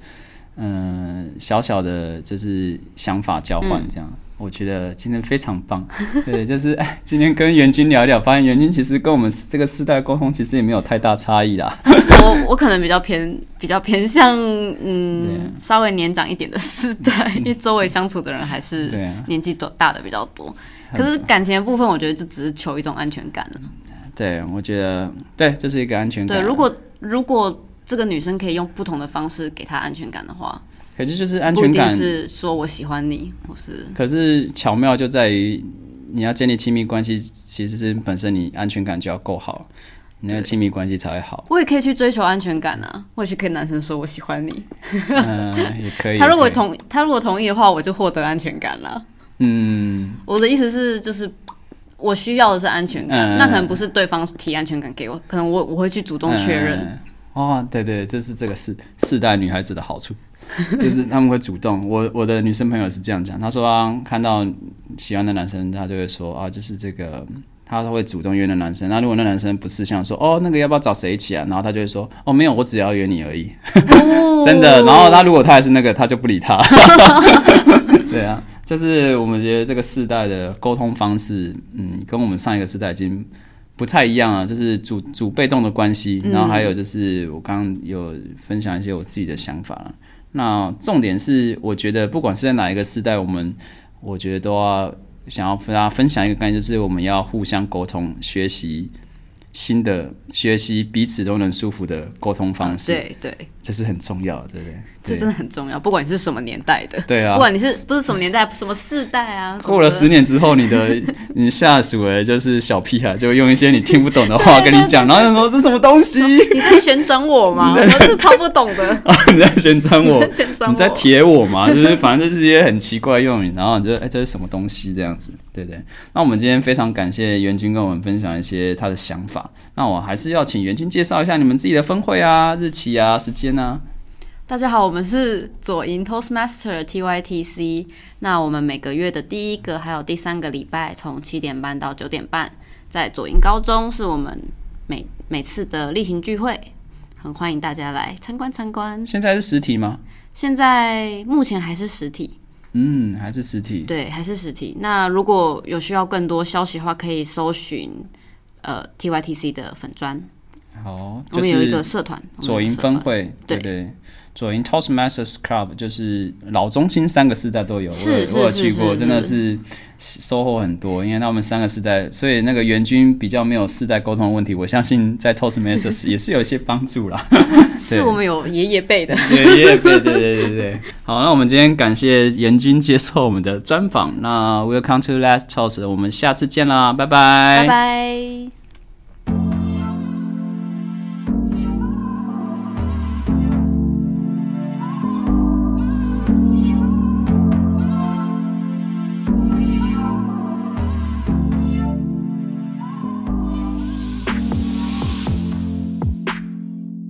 嗯、小小的就是想法交换这样。我觉得今天非常棒，对，就是哎，今天跟袁军聊一聊，发现袁军其实跟我们这个世代沟通其实也没有太大差异啦。我我可能比较偏比较偏向对嗯稍微年长一点的世代，因为周围相处的人还是年纪多大的比较多。可是感情的部分，我觉得就只是求一种安全感了。对，我觉得对，这是一个安全感。对，如果如果这个女生可以用不同的方式给她安全感的话，可是就是安全感是说我喜欢你，我是可是巧妙就在于，你要建立亲密关系，其实是本身你安全感就要够好，你那个亲密关系才会好。我也可以去追求安全感啊，我也去跟男生说我喜欢你。嗯、也可以。他如果同他如果同意的话，我就获得安全感了。嗯，我的意思是，就是我需要的是安全感，嗯那可能不是对方提安全感给我，可能我我会去主动确认。嗯哦，对对，这是这个世世代女孩子的好处，就是他们会主动。我我的女生朋友是这样讲，她说啊，看到喜欢的男生，她就会说啊，就是这个。她会主动约那男生，那如果那男生不是像说哦，那个要不要找谁一起啊？然后她就会说哦，没有，我只要约你而已。哦 真的。然后他如果他还是那个，他就不理他。对啊，就是我们觉得这个世代的沟通方式，嗯，跟我们上一个世代已经不太一样了，就是主主被动的关系，然后还有就是我刚刚有分享一些我自己的想法了。那重点是，我觉得不管是在哪一个世代，我们我觉得都要想要跟大家分享一个概念，就是我们要互相沟通，学习新的，学习彼此都能舒服的沟通方式。对对，这是很重要的，对不对？这真的很重要。不管你是什么年代的，对啊不。管你是不是什么年代，什么世代啊，过了十年之后，你的 你下属哎，就是小屁孩，就用一些你听不懂的话跟你讲，然后就说这什么东西？你在旋转我吗？我是超不懂的。你在旋转我你在，旋转我，你在贴我吗？就是反正就是一些很奇怪的用语，然后你就哎、这是什么东西这样子，对不对？那我们今天非常感谢袁军跟我们分享一些他的想法。那我还是要请袁军介绍一下你们自己的分会啊、日期啊、时间啊。大家好，我们是左营 Toastmaster TYTC。那我们每个月的第一个还有第三个礼拜，从七点半到九点半，在左营高中是我们每每次的例行聚会，很欢迎大家来参观参观。现在是实体吗？现在目前还是实体，嗯，还是实体。对，还是实体。那如果有需要更多消息的话，可以搜寻呃 TYTC 的粉砖，好，就我们有一是个社团，左营分会，对对对。左营 Toastmasters Club 就是老中青三个世代都有，是我有我有去过，真的是收获很多。因为他们三个世代，所以那个援军比较没有世代沟通的问题，我相信在 Toastmasters 也是有一些帮助啦。是我们有爷爷辈的。对对对对对对对。好，那我们今天感谢严军接受我们的专访。那 Welcome to Last Toast，我们下次见啦，拜拜。拜拜。